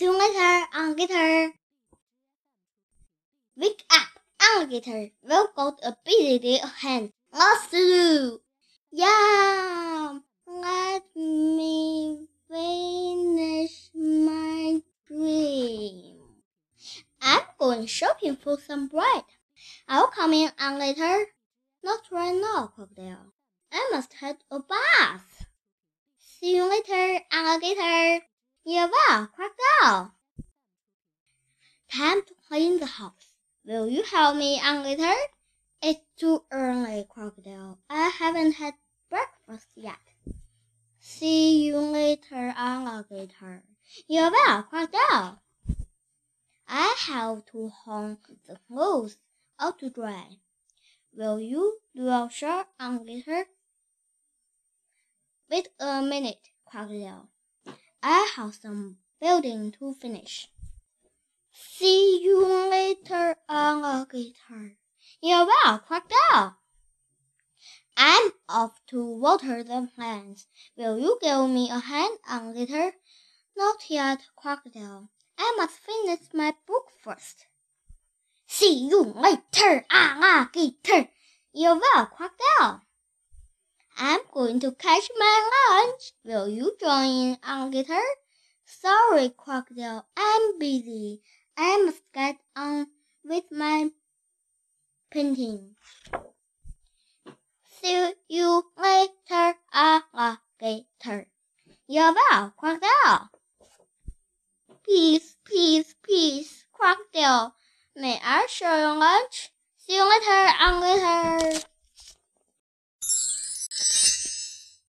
You later, alligator. Wake up, alligator. We've got a busy day ahead. Let's do. Yeah, let me finish my dream. I'm going shopping for some bread. I'll come in on later. Not right now, crocodile. I must have a bath. See you later, alligator. Yeah, well, crocodile. Time to clean the house. Will you help me, alligator? It's too early, crocodile. I haven't had breakfast yet. See you later, alligator. Yeah, well, crocodile. I have to hang the clothes out to dry. Will you do your share, alligator? Wait a minute, crocodile. I have some building to finish. See you later, alligator. Yeah, well, crocodile. I'm off to water the plants. Will you give me a hand, alligator? Not yet, crocodile. I must finish my book first. See you later, alligator. Yeah, well, crocodile. I'm going to catch my lunch. Will you join in, alligator? Sorry, Crocodile, I'm busy. I must get on with my painting. See you later, alligator. You're well, Crocodile. Peace, peace, peace, Crocodile. May I share your lunch? See you later, alligator.